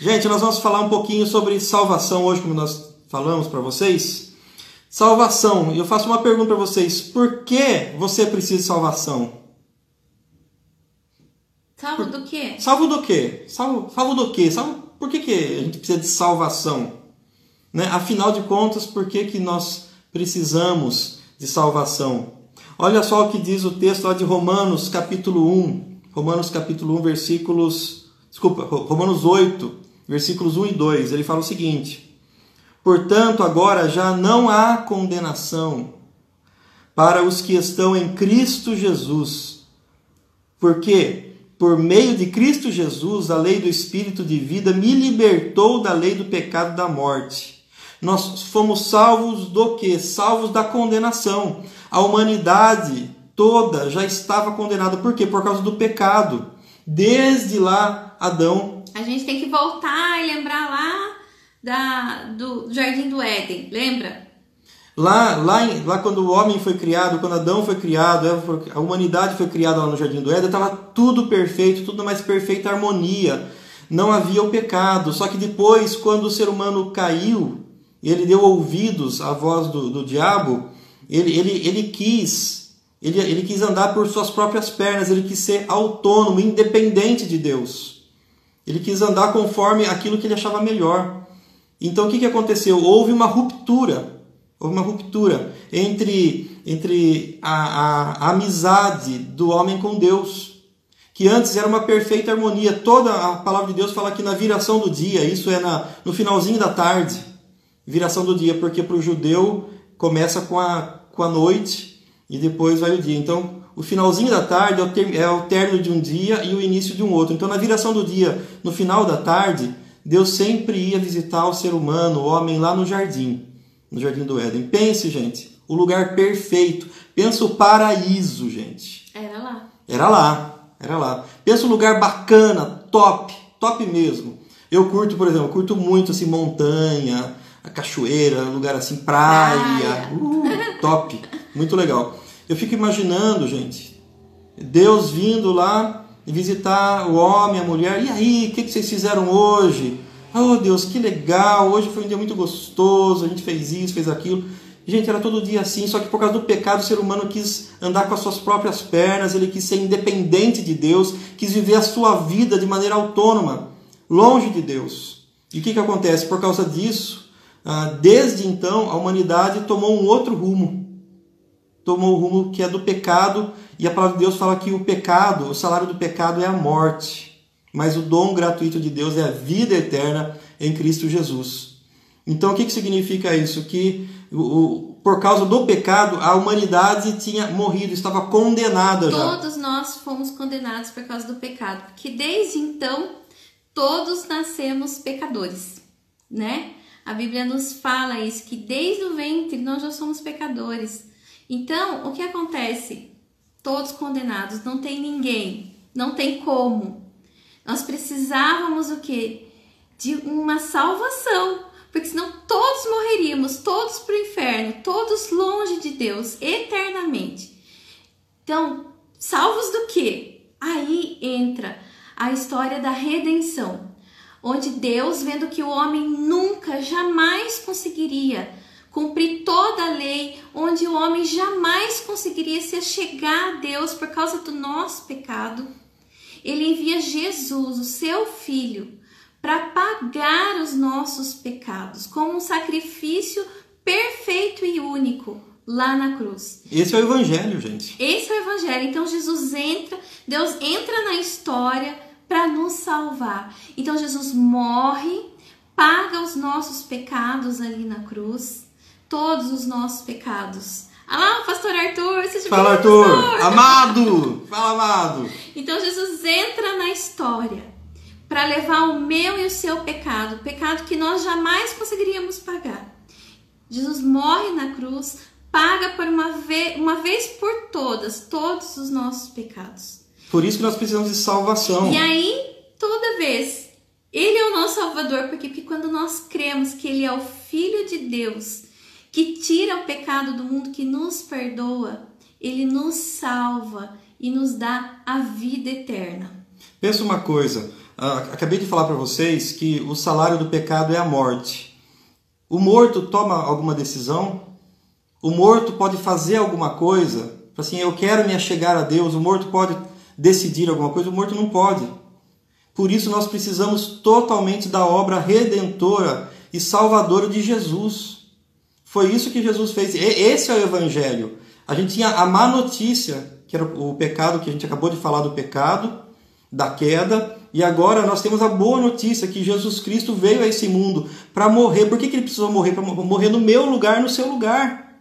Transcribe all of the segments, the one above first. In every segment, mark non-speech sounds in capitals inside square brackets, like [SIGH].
Gente, nós vamos falar um pouquinho sobre salvação hoje, como nós falamos para vocês. Salvação. Eu faço uma pergunta para vocês: por que você precisa de salvação? Salvo do quê? Salvo do quê? Salvo, salvo do quê? Salvo, por que, que a gente precisa de salvação? Né? Afinal de contas, por que, que nós precisamos de salvação? Olha só o que diz o texto lá de Romanos, capítulo 1. Romanos, capítulo 1, versículos. Desculpa, Romanos 8, versículos 1 e 2. Ele fala o seguinte: Portanto, agora já não há condenação para os que estão em Cristo Jesus. Porque por meio de Cristo Jesus, a lei do Espírito de vida me libertou da lei do pecado da morte. Nós fomos salvos do que? Salvos da condenação. A humanidade toda já estava condenada. Por quê? Por causa do pecado. Desde lá, Adão. A gente tem que voltar e lembrar lá da, do Jardim do Éden, lembra? Lá, lá, lá quando o homem foi criado, quando Adão foi criado, a humanidade foi criada lá no Jardim do Éden, estava tudo perfeito, tudo mais perfeita harmonia. Não havia o pecado. Só que depois, quando o ser humano caiu, ele deu ouvidos à voz do, do diabo, ele, ele, ele quis ele, ele quis andar por suas próprias pernas, ele quis ser autônomo, independente de Deus. Ele quis andar conforme aquilo que ele achava melhor. Então o que, que aconteceu? Houve uma ruptura Houve uma ruptura entre, entre a, a, a amizade do homem com Deus, que antes era uma perfeita harmonia. Toda a palavra de Deus fala que na viração do dia, isso é na, no finalzinho da tarde, viração do dia, porque para o judeu começa com a, com a noite e depois vai o dia. Então, o finalzinho da tarde é o, ter, é o término de um dia e o início de um outro. Então, na viração do dia, no final da tarde, Deus sempre ia visitar o ser humano, o homem, lá no jardim no Jardim do Éden. Pense, gente, o lugar perfeito. Pensa o paraíso, gente. Era lá. Era lá, era lá. Pensa um lugar bacana, top, top mesmo. Eu curto, por exemplo, curto muito assim montanha, a cachoeira, lugar assim praia, uh, top, muito legal. Eu fico imaginando, gente, Deus vindo lá visitar o homem, a mulher. E aí, o que, vocês fizeram hoje? Oh Deus, que legal! Hoje foi um dia muito gostoso, a gente fez isso, fez aquilo. Gente, era todo dia assim, só que por causa do pecado o ser humano quis andar com as suas próprias pernas, ele quis ser independente de Deus, quis viver a sua vida de maneira autônoma, longe de Deus. E o que, que acontece? Por causa disso, ah, desde então a humanidade tomou um outro rumo. Tomou o rumo que é do pecado, e a palavra de Deus fala que o pecado, o salário do pecado é a morte mas o dom gratuito de Deus é a vida eterna em Cristo Jesus. Então, o que, que significa isso? Que o, por causa do pecado, a humanidade tinha morrido, estava condenada já. Todos nós fomos condenados por causa do pecado, porque desde então todos nascemos pecadores, né? A Bíblia nos fala isso, que desde o ventre nós já somos pecadores. Então, o que acontece? Todos condenados, não tem ninguém, não tem como nós precisávamos o quê? De uma salvação, porque senão todos morreríamos, todos para o inferno, todos longe de Deus eternamente. Então, salvos do quê? Aí entra a história da redenção, onde Deus, vendo que o homem nunca, jamais conseguiria cumprir toda a lei, onde o homem jamais conseguiria se chegar a Deus por causa do nosso pecado, ele envia Jesus, o seu filho, para pagar os nossos pecados, como um sacrifício perfeito e único lá na cruz. Esse é o evangelho, gente. Esse é o evangelho. Então Jesus entra, Deus entra na história para nos salvar. Então Jesus morre, paga os nossos pecados ali na cruz, todos os nossos pecados. Ah lá, pastor Arthur, seja Fala, Arthur! Pastor. Amado! Fala, amado! Então Jesus entra na história para levar o meu e o seu pecado, pecado que nós jamais conseguiríamos pagar. Jesus morre na cruz, paga por uma vez, uma vez por todas todos os nossos pecados. Por isso que nós precisamos de salvação. E aí, toda vez, Ele é o nosso Salvador, porque, porque quando nós cremos que Ele é o Filho de Deus, que tira o pecado do mundo, que nos perdoa, ele nos salva e nos dá a vida eterna. Pensa uma coisa, acabei de falar para vocês que o salário do pecado é a morte. O morto toma alguma decisão? O morto pode fazer alguma coisa? Assim, eu quero me achegar a Deus. O morto pode decidir alguma coisa? O morto não pode. Por isso nós precisamos totalmente da obra redentora e salvadora de Jesus. Foi isso que Jesus fez. Esse é o Evangelho. A gente tinha a má notícia, que era o pecado, que a gente acabou de falar do pecado, da queda, e agora nós temos a boa notícia que Jesus Cristo veio a esse mundo para morrer. Por que, que ele precisou morrer? Para morrer no meu lugar, no seu lugar.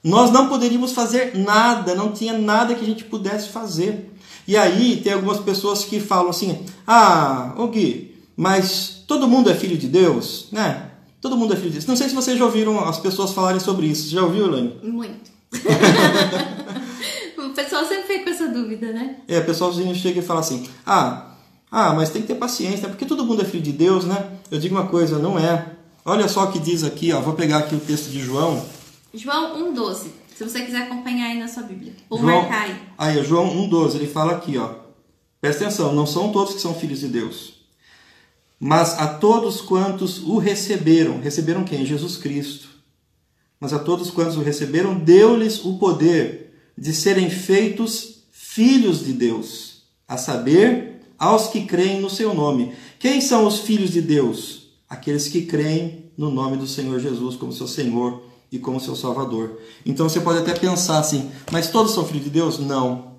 Nós não poderíamos fazer nada, não tinha nada que a gente pudesse fazer. E aí tem algumas pessoas que falam assim: ah, ô Gui, mas todo mundo é filho de Deus, né? Todo mundo é filho de Deus. Não sei se vocês já ouviram as pessoas falarem sobre isso. Você já ouviu, Elaine? Muito. [LAUGHS] o pessoal sempre fica com essa dúvida, né? É, o pessoalzinho chega e fala assim: ah, ah, mas tem que ter paciência, porque todo mundo é filho de Deus, né? Eu digo uma coisa, não é. Olha só o que diz aqui, ó. Vou pegar aqui o texto de João. João 1,12. Se você quiser acompanhar aí na sua Bíblia. Ou João, marcar aí. Aí, João 1,12, ele fala aqui, ó. Presta atenção, não são todos que são filhos de Deus. Mas a todos quantos o receberam, receberam quem? Jesus Cristo. Mas a todos quantos o receberam, deu-lhes o poder de serem feitos filhos de Deus, a saber, aos que creem no seu nome. Quem são os filhos de Deus? Aqueles que creem no nome do Senhor Jesus como seu Senhor e como seu Salvador. Então você pode até pensar assim, mas todos são filhos de Deus? Não.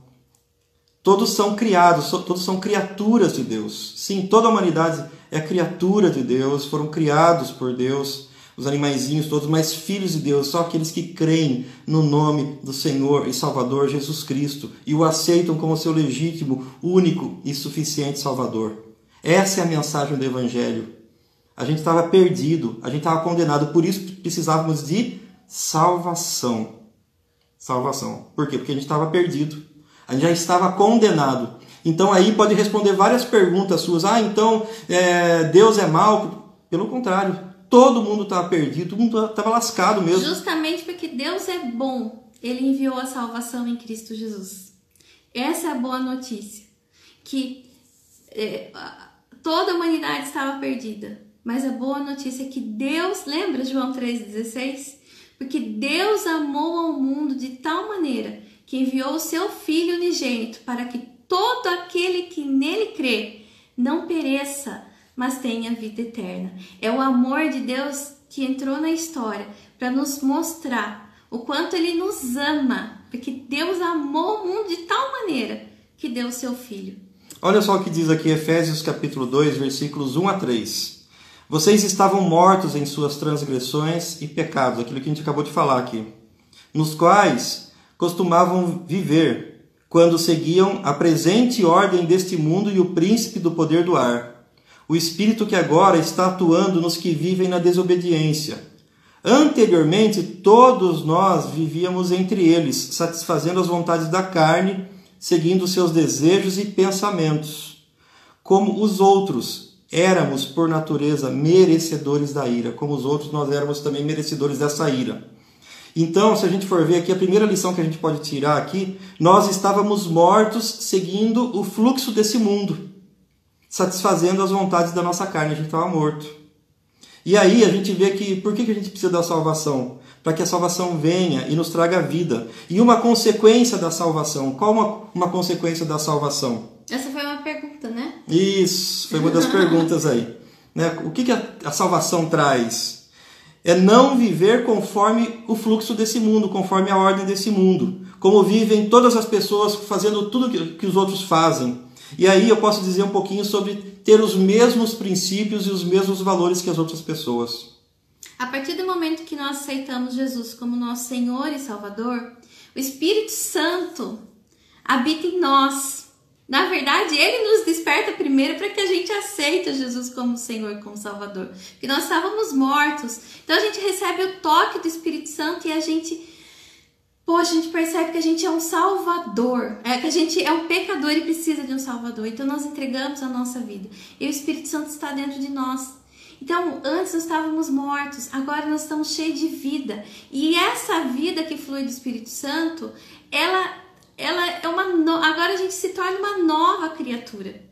Todos são criados, todos são criaturas de Deus. Sim, toda a humanidade é criatura de Deus, foram criados por Deus, os animaizinhos todos, mas filhos de Deus, só aqueles que creem no nome do Senhor e Salvador Jesus Cristo e o aceitam como seu legítimo, único e suficiente Salvador. Essa é a mensagem do Evangelho. A gente estava perdido, a gente estava condenado, por isso precisávamos de salvação. Salvação. Por quê? Porque a gente estava perdido. Já estava condenado. Então aí pode responder várias perguntas suas. Ah, então é, Deus é mal? Pelo contrário, todo mundo estava perdido, todo mundo estava lascado mesmo. Justamente porque Deus é bom, Ele enviou a salvação em Cristo Jesus. Essa é a boa notícia. Que é, toda a humanidade estava perdida. Mas a boa notícia é que Deus, lembra João 3,16? Porque Deus amou ao mundo de tal maneira que enviou o seu Filho unigênito para que todo aquele que nele crê não pereça, mas tenha vida eterna. É o amor de Deus que entrou na história para nos mostrar o quanto ele nos ama, porque Deus amou o mundo de tal maneira que deu o seu filho. Olha só o que diz aqui Efésios capítulo 2, versículos 1 a 3. Vocês estavam mortos em suas transgressões e pecados, aquilo que a gente acabou de falar aqui, nos quais costumavam viver quando seguiam a presente ordem deste mundo e o príncipe do poder do ar, o espírito que agora está atuando nos que vivem na desobediência. Anteriormente, todos nós vivíamos entre eles, satisfazendo as vontades da carne, seguindo seus desejos e pensamentos. Como os outros, éramos, por natureza, merecedores da ira, como os outros nós éramos também merecedores dessa ira. Então, se a gente for ver aqui, a primeira lição que a gente pode tirar aqui, nós estávamos mortos seguindo o fluxo desse mundo, satisfazendo as vontades da nossa carne, a gente estava morto. E aí a gente vê que por que a gente precisa da salvação? Para que a salvação venha e nos traga vida. E uma consequência da salvação, qual uma, uma consequência da salvação? Essa foi uma pergunta, né? Isso, foi uma das [LAUGHS] perguntas aí. Né? O que, que a, a salvação traz? É não viver conforme o fluxo desse mundo, conforme a ordem desse mundo. Como vivem todas as pessoas fazendo tudo que, os outros fazem. E aí eu posso dizer um pouquinho sobre ter os mesmos princípios e os mesmos valores que as outras pessoas. A partir do momento que nós aceitamos Jesus como nosso Senhor e Salvador, o Espírito Santo habita em nós. Na verdade, ele nos desperta primeiro para que a gente aceite Jesus como Senhor e como Salvador. Porque nós estávamos mortos. Então a gente recebe o toque do Espírito Santo e a gente. Poxa, a gente percebe que a gente é um salvador, é que a gente é um pecador e precisa de um salvador. Então nós entregamos a nossa vida. E o Espírito Santo está dentro de nós. Então, antes nós estávamos mortos, agora nós estamos cheios de vida. E essa vida que flui do Espírito Santo, ela ela é uma no... agora a gente se torna uma nova criatura.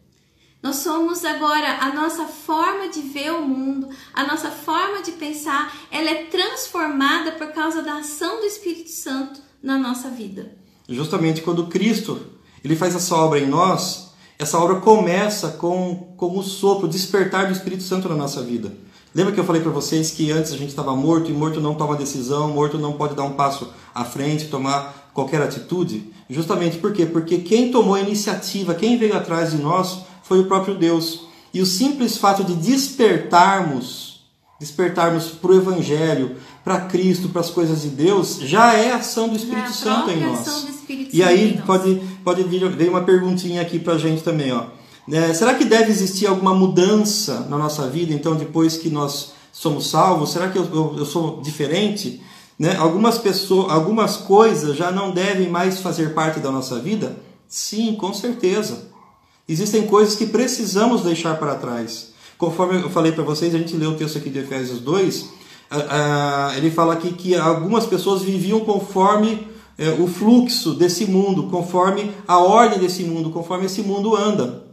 Nós somos agora a nossa forma de ver o mundo, a nossa forma de pensar, ela é transformada por causa da ação do Espírito Santo na nossa vida. Justamente quando Cristo ele faz essa obra em nós, essa obra começa com, com o sopro, o despertar do Espírito Santo na nossa vida. Lembra que eu falei para vocês que antes a gente estava morto e morto não toma decisão, morto não pode dar um passo à frente, tomar qualquer atitude? Justamente por quê? Porque quem tomou a iniciativa, quem veio atrás de nós foi o próprio Deus. E o simples fato de despertarmos, despertarmos para o Evangelho, para Cristo, para as coisas de Deus, já é ação do Espírito é Santo em nós. e aí pode, pode vir, vir uma perguntinha aqui para a gente também, ó. É, será que deve existir alguma mudança na nossa vida, então, depois que nós somos salvos? Será que eu, eu, eu sou diferente? Né? Algumas pessoas, algumas coisas já não devem mais fazer parte da nossa vida? Sim, com certeza. Existem coisas que precisamos deixar para trás. Conforme eu falei para vocês, a gente leu o texto aqui de Efésios 2, ele fala aqui que algumas pessoas viviam conforme é, o fluxo desse mundo, conforme a ordem desse mundo, conforme esse mundo anda.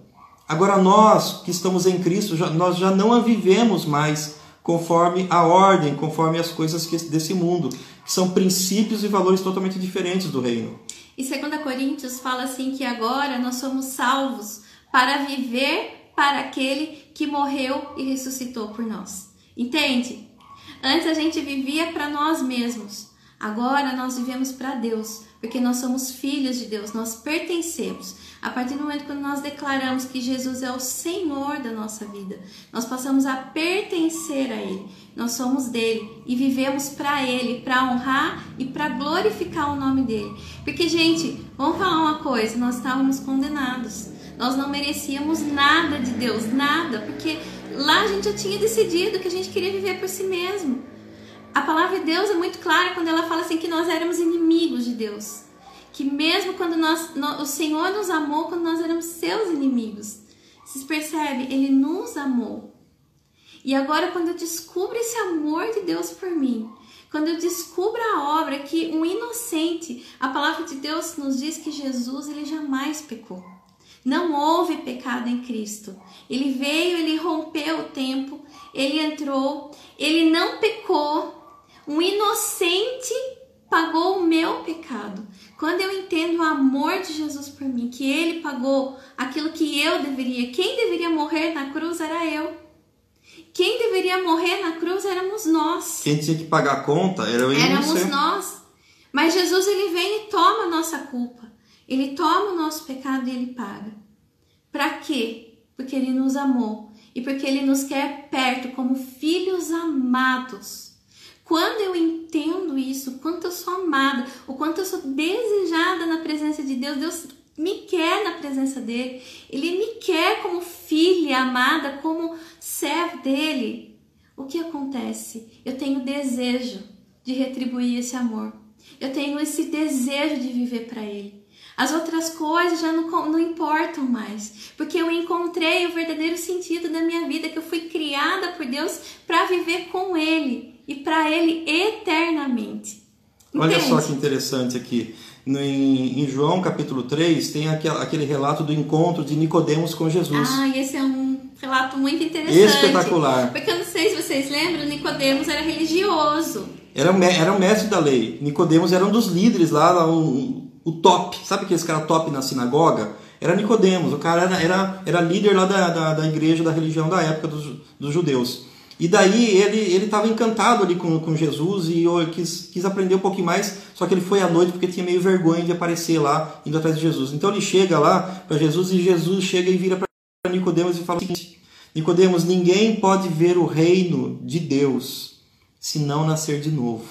Agora nós que estamos em Cristo, nós já não a vivemos mais conforme a ordem, conforme as coisas desse mundo, que são princípios e valores totalmente diferentes do reino. E 2 Coríntios fala assim que agora nós somos salvos para viver para aquele que morreu e ressuscitou por nós. Entende? Antes a gente vivia para nós mesmos. Agora nós vivemos para Deus, porque nós somos filhos de Deus, nós pertencemos. A partir do momento que nós declaramos que Jesus é o Senhor da nossa vida, nós passamos a pertencer a Ele. Nós somos dele e vivemos para Ele, para honrar e para glorificar o nome dele. Porque, gente, vamos falar uma coisa: nós estávamos condenados. Nós não merecíamos nada de Deus, nada, porque lá a gente já tinha decidido que a gente queria viver por si mesmo. A palavra de Deus é muito clara quando ela fala assim que nós éramos inimigos de Deus que mesmo quando nós, o Senhor nos amou quando nós éramos seus inimigos. Vocês percebem? Ele nos amou. E agora quando eu descubro esse amor de Deus por mim, quando eu descubro a obra que um inocente, a palavra de Deus nos diz que Jesus ele jamais pecou. Não houve pecado em Cristo. Ele veio, ele rompeu o tempo, ele entrou, ele não pecou. Um inocente pagou o meu pecado. Quando eu entendo o amor de Jesus por mim, que ele pagou aquilo que eu deveria, quem deveria morrer na cruz era eu. Quem deveria morrer na cruz éramos nós. Quem tinha que pagar a conta era eu e Éramos você. nós. Mas Jesus ele vem e toma a nossa culpa. Ele toma o nosso pecado e ele paga. Para quê? Porque ele nos amou e porque ele nos quer perto como filhos amados. Quando eu entendo isso, quanto eu sou amada, o quanto eu sou desejada na presença de Deus, Deus me quer na presença dele, ele me quer como filha amada, como servo dele. O que acontece? Eu tenho desejo de retribuir esse amor. Eu tenho esse desejo de viver para ele. As outras coisas já não, não importam mais, porque eu encontrei o verdadeiro sentido da minha vida, que eu fui criada por Deus para viver com Ele e para Ele eternamente. Entende? Olha só que interessante aqui. No, em, em, João capítulo 3 tem aquele, aquele relato do encontro de Nicodemos com Jesus. Ah, esse é um relato muito interessante. Espetacular. Porque eu não sei se vocês lembram, Nicodemos era religioso. Era, era um mestre da lei. Nicodemos era um dos líderes lá, um, o top. Sabe aqueles cara top na sinagoga? Era Nicodemos. O cara era, era, era líder lá da, da, da igreja, da religião da época dos, dos judeus. E daí ele ele estava encantado ali com, com Jesus e eu quis, quis aprender um pouquinho mais, só que ele foi à noite porque tinha meio vergonha de aparecer lá indo atrás de Jesus. Então ele chega lá para Jesus e Jesus chega e vira para Nicodemos e fala o seguinte: Nicodemos, ninguém pode ver o reino de Deus se não nascer de novo.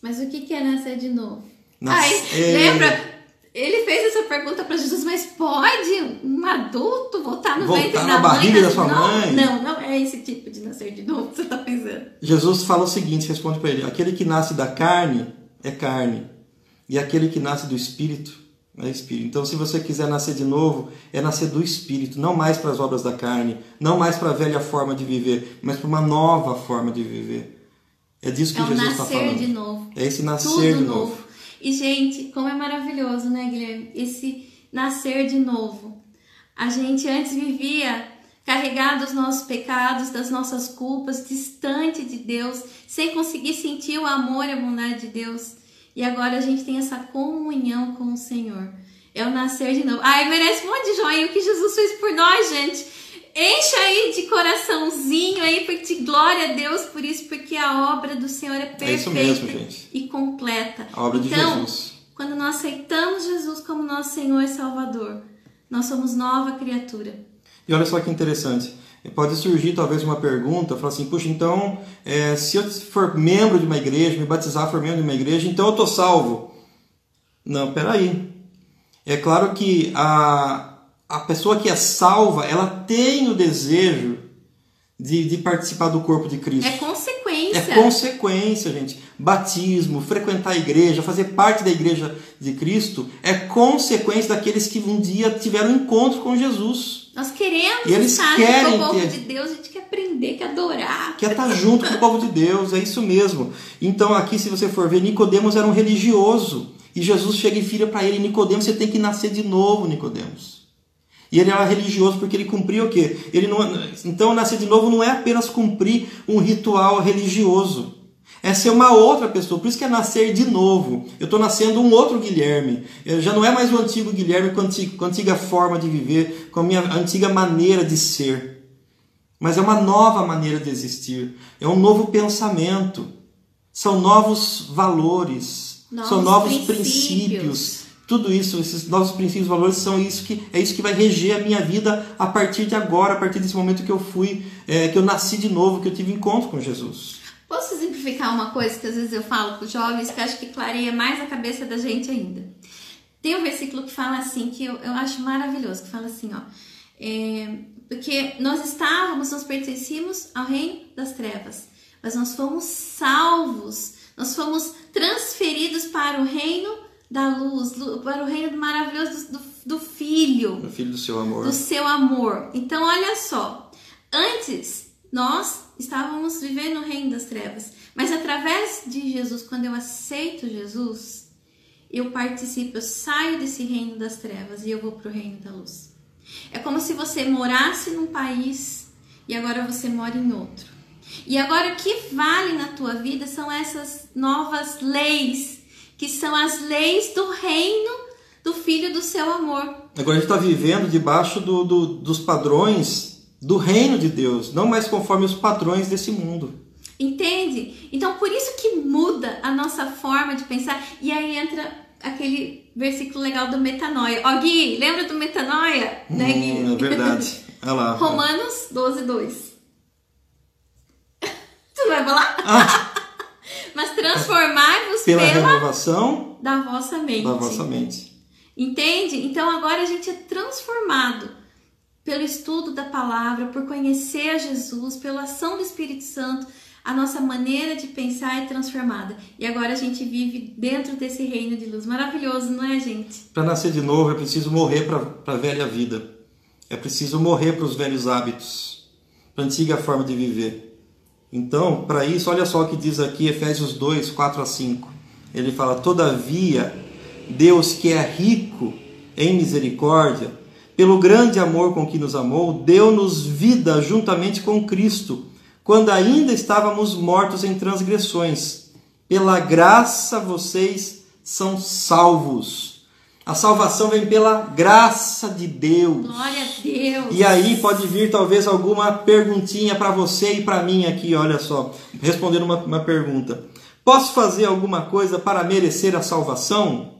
Mas o que é nascer de novo? Nas... Ai, lembra ele fez essa pergunta para Jesus, mas pode um adulto voltar no voltar ventre na da barriga mãe? da sua não, mãe? Não, não é esse tipo de nascer de novo que você está pensando. Jesus fala o seguinte, responde para ele: aquele que nasce da carne é carne, e aquele que nasce do espírito é espírito. Então, se você quiser nascer de novo, é nascer do espírito, não mais para as obras da carne, não mais para a velha forma de viver, mas para uma nova forma de viver. É disso que é Jesus está falando. É nascer de novo. É esse nascer Tudo de novo. E, gente, como é maravilhoso, né, Guilherme? Esse nascer de novo. A gente antes vivia carregado dos nossos pecados, das nossas culpas, distante de Deus, sem conseguir sentir o amor e a bondade de Deus. E agora a gente tem essa comunhão com o Senhor. É o nascer de novo. Ai, merece um monte de joinha o que Jesus fez por nós, gente. Encha aí de coraçãozinho aí, porque glória a Deus por isso, porque a obra do Senhor é perfeita é mesmo, e completa. A obra de então, Jesus. Quando nós aceitamos Jesus como nosso Senhor e Salvador, nós somos nova criatura. E olha só que interessante. Pode surgir talvez uma pergunta, falar assim, puxa, então, é, se eu for membro de uma igreja, me batizar for membro de uma igreja, então eu estou salvo. Não, peraí. É claro que a, a pessoa que é salva, ela tem o desejo de, de participar do corpo de Cristo. É consequência. É consequência, gente. Batismo, frequentar a igreja, fazer parte da igreja de Cristo é consequência daqueles que um dia tiveram um encontro com Jesus. Nós queremos E eles estar querem no povo ter- de Deus, a gente quer aprender, quer adorar. Quer estar junto com o povo de Deus, é isso mesmo. Então aqui, se você for ver, Nicodemos era um religioso. E Jesus chega e filha para ele, Nicodemos, você tem que nascer de novo, Nicodemos. E ele era religioso porque ele cumpria o quê? Ele não, então nascer de novo não é apenas cumprir um ritual religioso. É ser uma outra pessoa. Por isso que é nascer de novo. Eu estou nascendo um outro Guilherme. Eu já não é mais o antigo Guilherme com a antiga, com a antiga forma de viver, com a minha antiga maneira de ser. Mas é uma nova maneira de existir. É um novo pensamento. São novos valores. Novos são novos princípios. princípios. Tudo isso, esses novos princípios valores são isso que é isso que vai reger a minha vida a partir de agora, a partir desse momento que eu fui, é, que eu nasci de novo, que eu tive encontro com Jesus. Posso exemplificar uma coisa que às vezes eu falo para os jovens que acho que clareia mais a cabeça da gente ainda. Tem um versículo que fala assim, que eu, eu acho maravilhoso, que fala assim, ó. é, porque nós estávamos, nós pertencíamos ao reino das trevas, mas nós fomos salvos, nós fomos transferidos para o reino da luz, lu- para o reino maravilhoso do, do, do Filho Meu filho do seu amor. do seu amor. Então, olha só. Antes, nós estávamos vivendo no reino das trevas. Mas através de Jesus, quando eu aceito Jesus, eu participo, eu saio desse reino das trevas e eu vou para o reino da luz. É como se você morasse num país e agora você mora em outro. E agora o que vale na tua vida são essas novas leis, que são as leis do reino do Filho do seu amor. Agora a gente está vivendo debaixo do, do- dos padrões do reino de Deus, não mais conforme os padrões desse mundo. Entende? Então por isso que muda a nossa forma de pensar. E aí entra aquele versículo legal do metanoia. Ó, Gui, lembra do metanoia? né, Gui? Hum, é verdade. Olha lá. [LAUGHS] Romanos 12, 2. [LAUGHS] Tu vai falar? Ah, Mas transformai-vos pela pela, renovação da vossa mente. da vossa mente. Entende? Então agora a gente é transformado pelo estudo da palavra, por conhecer a Jesus, pela ação do Espírito Santo, a nossa maneira de pensar é transformada. E agora a gente vive dentro desse reino de luz. Maravilhoso, não é, gente? Para nascer de novo é preciso morrer para a velha vida. É preciso morrer para os velhos hábitos, para a antiga forma de viver. Então, para isso, olha só o que diz aqui Efésios 2, 4 a 5. Ele fala: Todavia, Deus que é rico em misericórdia, pelo grande amor com que nos amou, deu-nos vida juntamente com Cristo, quando ainda estávamos mortos em transgressões. Pela graça vocês são salvos. A salvação vem pela graça de Deus. Glória a Deus. E aí pode vir talvez alguma perguntinha para você e para mim aqui, olha só, respondendo uma, uma pergunta. Posso fazer alguma coisa para merecer a salvação?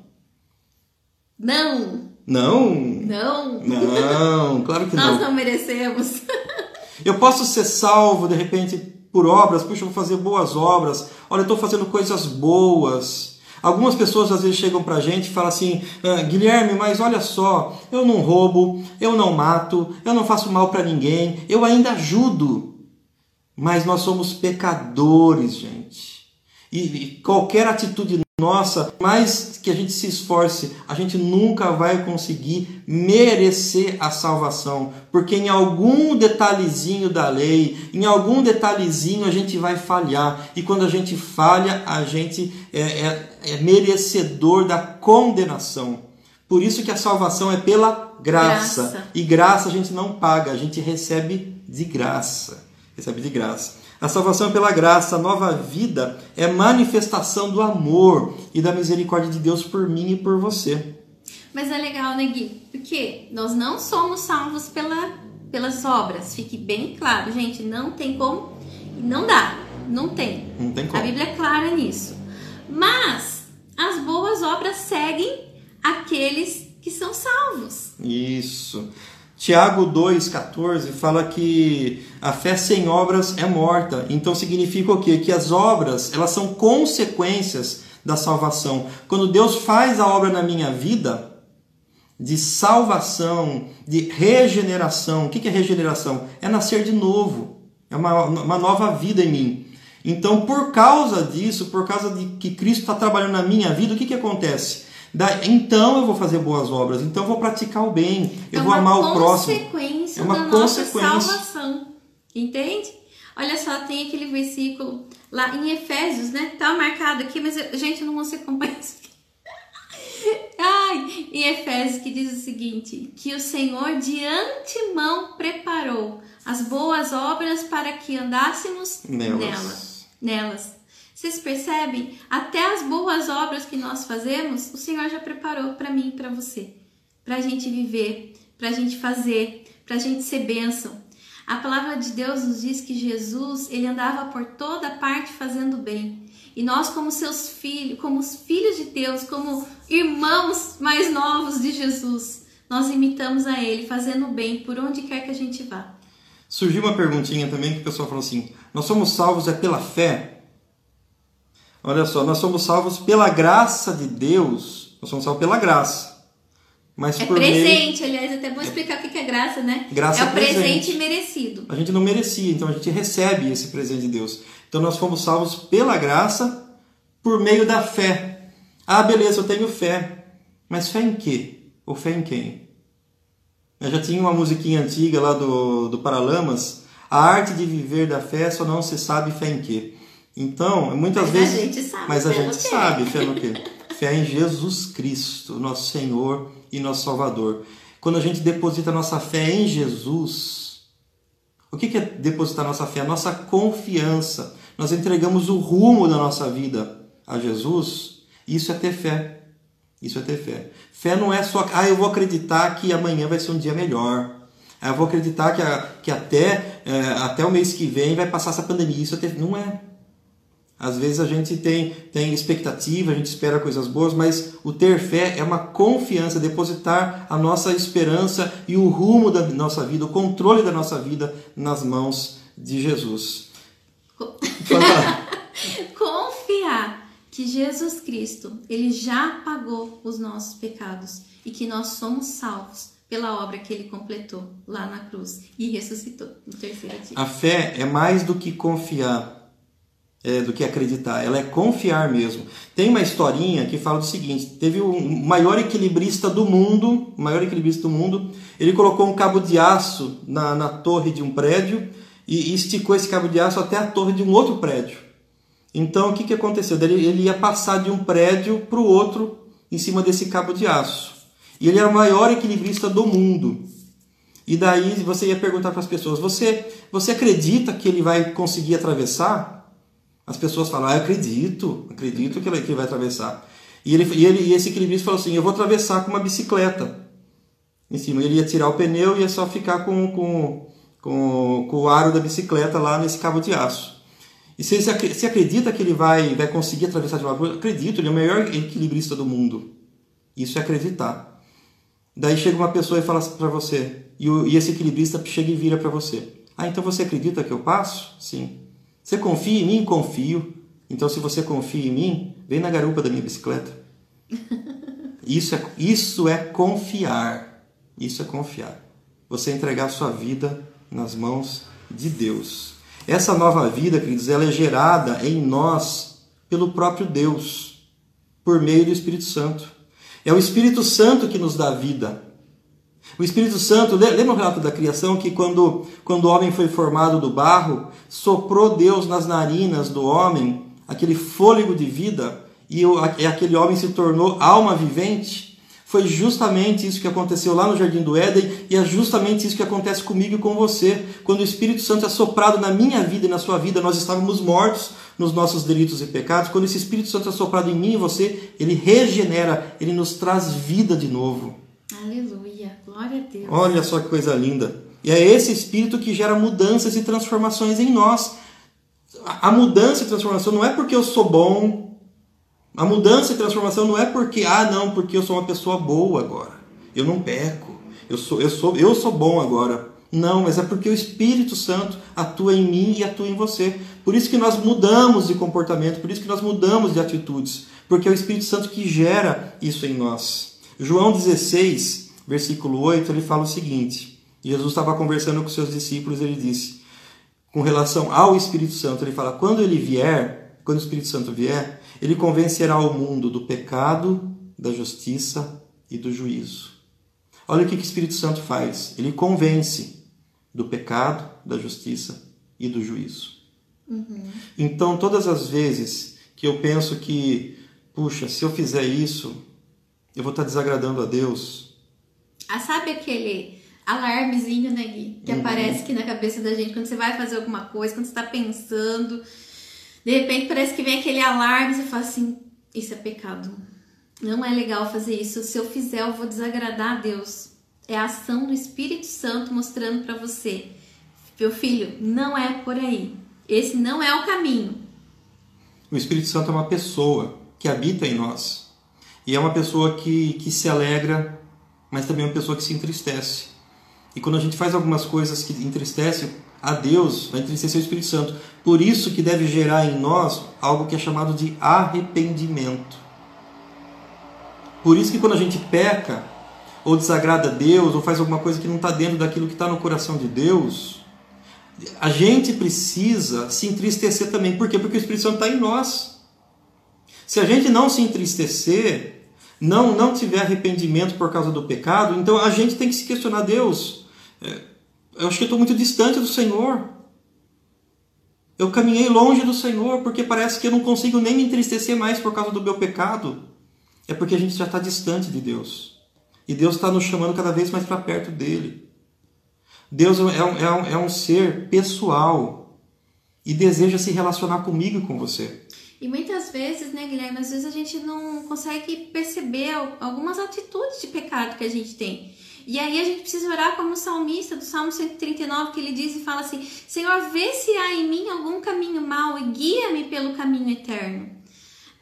Não, Não. não. Não, claro que Nós não. não merecemos. Eu posso ser salvo de repente por obras, puxa, eu vou fazer boas obras. Olha, eu estou fazendo coisas boas. Algumas pessoas às vezes chegam pra gente e falam assim: "Ah, Guilherme, mas olha só, eu não roubo, eu não mato, eu não faço mal para ninguém, eu ainda ajudo. Mas nós somos pecadores, gente. E qualquer atitude nossa, mais que a gente se esforce, a gente nunca vai conseguir merecer a salvação, porque em algum detalhezinho da lei, em algum detalhezinho a gente vai falhar, e quando a gente falha, a gente é, é- é merecedor da condenação. Por isso que a salvação é pela graça. Graça. E graça a gente não paga, a gente recebe de graça. Recebe de graça. A salvação é pela graça, a nova vida é manifestação do amor e da misericórdia de Deus por mim e por você. Mas é legal, né, Gui? Porque nós não somos salvos pela, pelas obras. Fique bem claro, gente. Não tem como. Não dá. Não tem. Não tem A como. Bíblia é clara nisso. Mas as boas obras seguem aqueles que são salvos. Isso. Tiago 2,14 fala que a fé sem obras é morta. Então significa o quê? Que as obras elas são consequências da salvação. Quando Deus faz a obra na minha vida de salvação, de regeneração, o que é regeneração? É nascer de novo. É uma, uma nova vida em mim. Então, por causa disso, por causa de que Cristo está trabalhando na minha vida, o que, que acontece? Da- então eu vou fazer boas obras, então eu vou praticar o bem, eu é vou amar o próximo. consequência É uma da nossa consequência. salvação. Entende? Olha só, tem aquele versículo lá em Efésios, né? Tá marcado aqui, mas eu- gente, eu não consigo acompanhar isso aqui. [LAUGHS] Ai, em Efésios que diz o seguinte: que o Senhor de antemão preparou as boas obras para que andássemos Nelas. nelas. nelas. Vocês percebem? Até as boas obras que nós fazemos, o Senhor já preparou para mim e para você. Para a gente viver, para a gente fazer, para a gente ser bênção. A palavra de Deus nos diz que Jesus, ele andava por toda parte fazendo bem. E nós, como seus filhos, como os filhos de Deus, como irmãos mais novos de Jesus, nós imitamos a ele, fazendo bem por onde quer que a gente vá. Surgiu uma perguntinha também que o pessoal falou assim: nós somos salvos é pela fé? Olha só, nós somos salvos pela graça de Deus, nós somos salvos pela graça. Mas É por meio. presente, aliás, até bom explicar o que que é graça, né? Graça é é o presente presente. merecido. A gente não merecia, então a gente recebe esse presente de Deus. Então nós fomos salvos pela graça por meio da fé. Ah, beleza, eu tenho fé. Mas fé em quê? Ou fé em quem? Eu já tinha uma musiquinha antiga lá do, do Paralamas. A arte de viver da fé só não se sabe fé em quê. Então, muitas Mas a vezes. gente sabe Mas a gente quê? sabe fé no quê? Fé em Jesus Cristo, nosso Senhor e nosso Salvador. Quando a gente deposita nossa fé em Jesus, o que é depositar nossa fé? A nossa confiança. Nós entregamos o rumo da nossa vida a Jesus. Isso é ter fé. Isso é ter fé. Fé não é só, ah, eu vou acreditar que amanhã vai ser um dia melhor. Ah, eu vou acreditar que, a- que até, eh, até o mês que vem vai passar essa pandemia. Isso é ter, não é. Às vezes a gente tem, tem expectativa, a gente espera coisas boas, mas o ter fé é uma confiança, depositar a nossa esperança e o rumo da nossa vida, o controle da nossa vida nas mãos de Jesus. [LAUGHS] Confiar que Jesus Cristo, ele já pagou os nossos pecados e que nós somos salvos pela obra que ele completou lá na cruz e ressuscitou no terceiro dia. A fé é mais do que confiar, é, do que acreditar. Ela é confiar mesmo. Tem uma historinha que fala do seguinte: teve o maior equilibrista do mundo, o maior equilibrista do mundo, ele colocou um cabo de aço na, na torre de um prédio e, e esticou esse cabo de aço até a torre de um outro prédio. Então o que, que aconteceu? Ele, ele ia passar de um prédio para o outro em cima desse cabo de aço. E ele era o maior equilibrista do mundo. E daí você ia perguntar para as pessoas: você, você acredita que ele vai conseguir atravessar? As pessoas falam: ah, acredito, acredito que ele, vai atravessar. E, ele, e, ele, e esse equilibrista falou assim: eu vou atravessar com uma bicicleta. Em cima, ele ia tirar o pneu e ia só ficar com, com, com, com o aro da bicicleta lá nesse cabo de aço. E você, você acredita que ele vai, vai conseguir atravessar de uma Eu acredito, ele é o melhor equilibrista do mundo. Isso é acreditar. Daí chega uma pessoa e fala para você, e, o, e esse equilibrista chega e vira para você. Ah, então você acredita que eu passo? Sim. Você confia em mim? Confio. Então, se você confia em mim, vem na garupa da minha bicicleta. [LAUGHS] Isso é, isso é confiar. Isso é confiar. Você entregar sua vida nas mãos de Deus. Essa nova vida, queridos, ela é gerada em nós pelo próprio Deus, por meio do Espírito Santo. É o Espírito Santo que nos dá vida. O Espírito Santo, lembra o relato da criação que quando, quando o homem foi formado do barro, soprou Deus nas narinas do homem aquele fôlego de vida e aquele homem se tornou alma vivente? Foi justamente isso que aconteceu lá no Jardim do Éden e é justamente isso que acontece comigo e com você. Quando o Espírito Santo é soprado na minha vida e na sua vida, nós estávamos mortos nos nossos delitos e pecados. Quando esse Espírito Santo é soprado em mim e você, ele regenera, ele nos traz vida de novo. Aleluia, glória a Deus. Olha só que coisa linda. E é esse Espírito que gera mudanças e transformações em nós. A mudança e transformação não é porque eu sou bom, a mudança e transformação não é porque, ah, não, porque eu sou uma pessoa boa agora. Eu não peco. Eu sou, eu sou, eu sou bom agora. Não, mas é porque o Espírito Santo atua em mim e atua em você. Por isso que nós mudamos de comportamento, por isso que nós mudamos de atitudes, porque é o Espírito Santo que gera isso em nós. João 16, versículo 8, ele fala o seguinte: Jesus estava conversando com seus discípulos, ele disse, com relação ao Espírito Santo, ele fala: quando ele vier, quando o Espírito Santo vier, ele convencerá o mundo do pecado, da justiça e do juízo. Olha o que o Espírito Santo faz. Ele convence do pecado, da justiça e do juízo. Uhum. Então, todas as vezes que eu penso que, puxa, se eu fizer isso, eu vou estar desagradando a Deus. Ah, sabe aquele alarmezinho, né, Gui? Que uhum. aparece aqui na cabeça da gente quando você vai fazer alguma coisa, quando você está pensando de repente parece que vem aquele alarme e você fala assim: isso é pecado. Não é legal fazer isso. Se eu fizer, eu vou desagradar a Deus. É a ação do Espírito Santo mostrando para você, meu filho, não é por aí. Esse não é o caminho. O Espírito Santo é uma pessoa que habita em nós. E é uma pessoa que, que se alegra, mas também é uma pessoa que se entristece. E quando a gente faz algumas coisas que entristecem a Deus, vai entristecer o Espírito Santo. Por isso que deve gerar em nós algo que é chamado de arrependimento. Por isso que quando a gente peca, ou desagrada a Deus, ou faz alguma coisa que não está dentro daquilo que está no coração de Deus, a gente precisa se entristecer também. Por quê? Porque o Espírito Santo está em nós. Se a gente não se entristecer, não, não tiver arrependimento por causa do pecado, então a gente tem que se questionar, Deus, eu acho que estou muito distante do Senhor. Eu caminhei longe do Senhor porque parece que eu não consigo nem me entristecer mais por causa do meu pecado. É porque a gente já está distante de Deus. E Deus está nos chamando cada vez mais para perto dele. Deus é um, é, um, é um ser pessoal e deseja se relacionar comigo e com você. E muitas vezes, né, Guilherme, às vezes a gente não consegue perceber algumas atitudes de pecado que a gente tem. E aí a gente precisa orar como o salmista do Salmo 139, que ele diz e fala assim: Senhor, vê se há em mim algum caminho mau e guia-me pelo caminho eterno.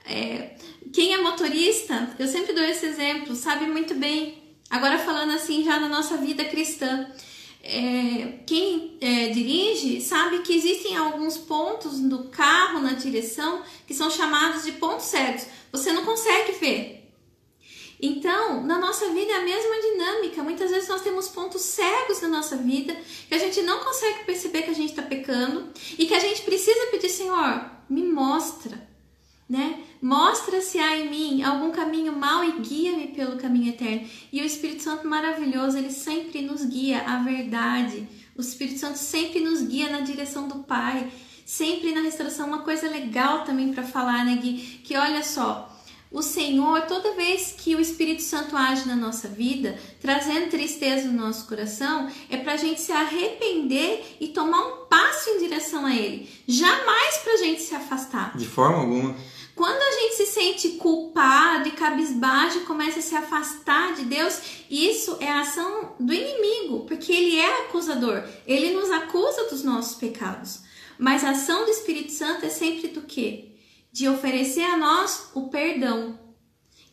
É, quem é motorista, eu sempre dou esse exemplo, sabe muito bem. Agora falando assim já na nossa vida cristã. É, quem é, dirige sabe que existem alguns pontos do carro na direção que são chamados de pontos cegos. Você não consegue ver, então, na nossa vida é a mesma dinâmica. Muitas vezes nós temos pontos cegos na nossa vida que a gente não consegue perceber que a gente está pecando e que a gente precisa pedir, Senhor, me mostra, né? Mostra se há em mim algum caminho mau e guia-me pelo caminho eterno. E o Espírito Santo maravilhoso, ele sempre nos guia à verdade. O Espírito Santo sempre nos guia na direção do Pai, sempre na restauração. Uma coisa legal também para falar, né, Gui? Que olha só, o Senhor, toda vez que o Espírito Santo age na nossa vida, trazendo tristeza no nosso coração, é para a gente se arrepender e tomar um passo em direção a Ele. Jamais para a gente se afastar. De forma alguma. Quando a gente se sente culpado e cabisbaixo e começa a se afastar de Deus, isso é a ação do inimigo, porque ele é acusador. Ele nos acusa dos nossos pecados. Mas a ação do Espírito Santo é sempre do quê? De oferecer a nós o perdão.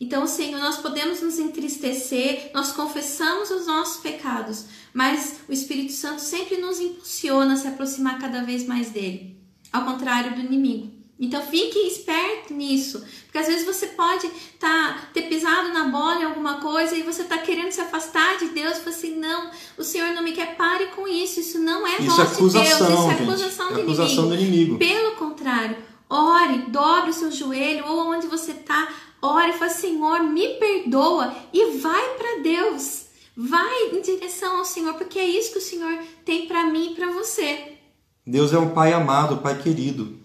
Então, Senhor, nós podemos nos entristecer, nós confessamos os nossos pecados, mas o Espírito Santo sempre nos impulsiona a se aproximar cada vez mais dele, ao contrário do inimigo. Então fique esperto nisso, porque às vezes você pode tá, ter pisado na bola em alguma coisa e você está querendo se afastar de Deus, e assim, não, o Senhor não me quer, pare com isso, isso não é isso voz é acusação, de Deus, isso é acusação, gente, do, é acusação inimigo. do inimigo. Pelo contrário, Ore, dobre o seu joelho ou onde você está, ore e fala: Senhor, me perdoa e vai para Deus. Vai em direção ao Senhor, porque é isso que o Senhor tem para mim e para você. Deus é um Pai amado, Pai querido.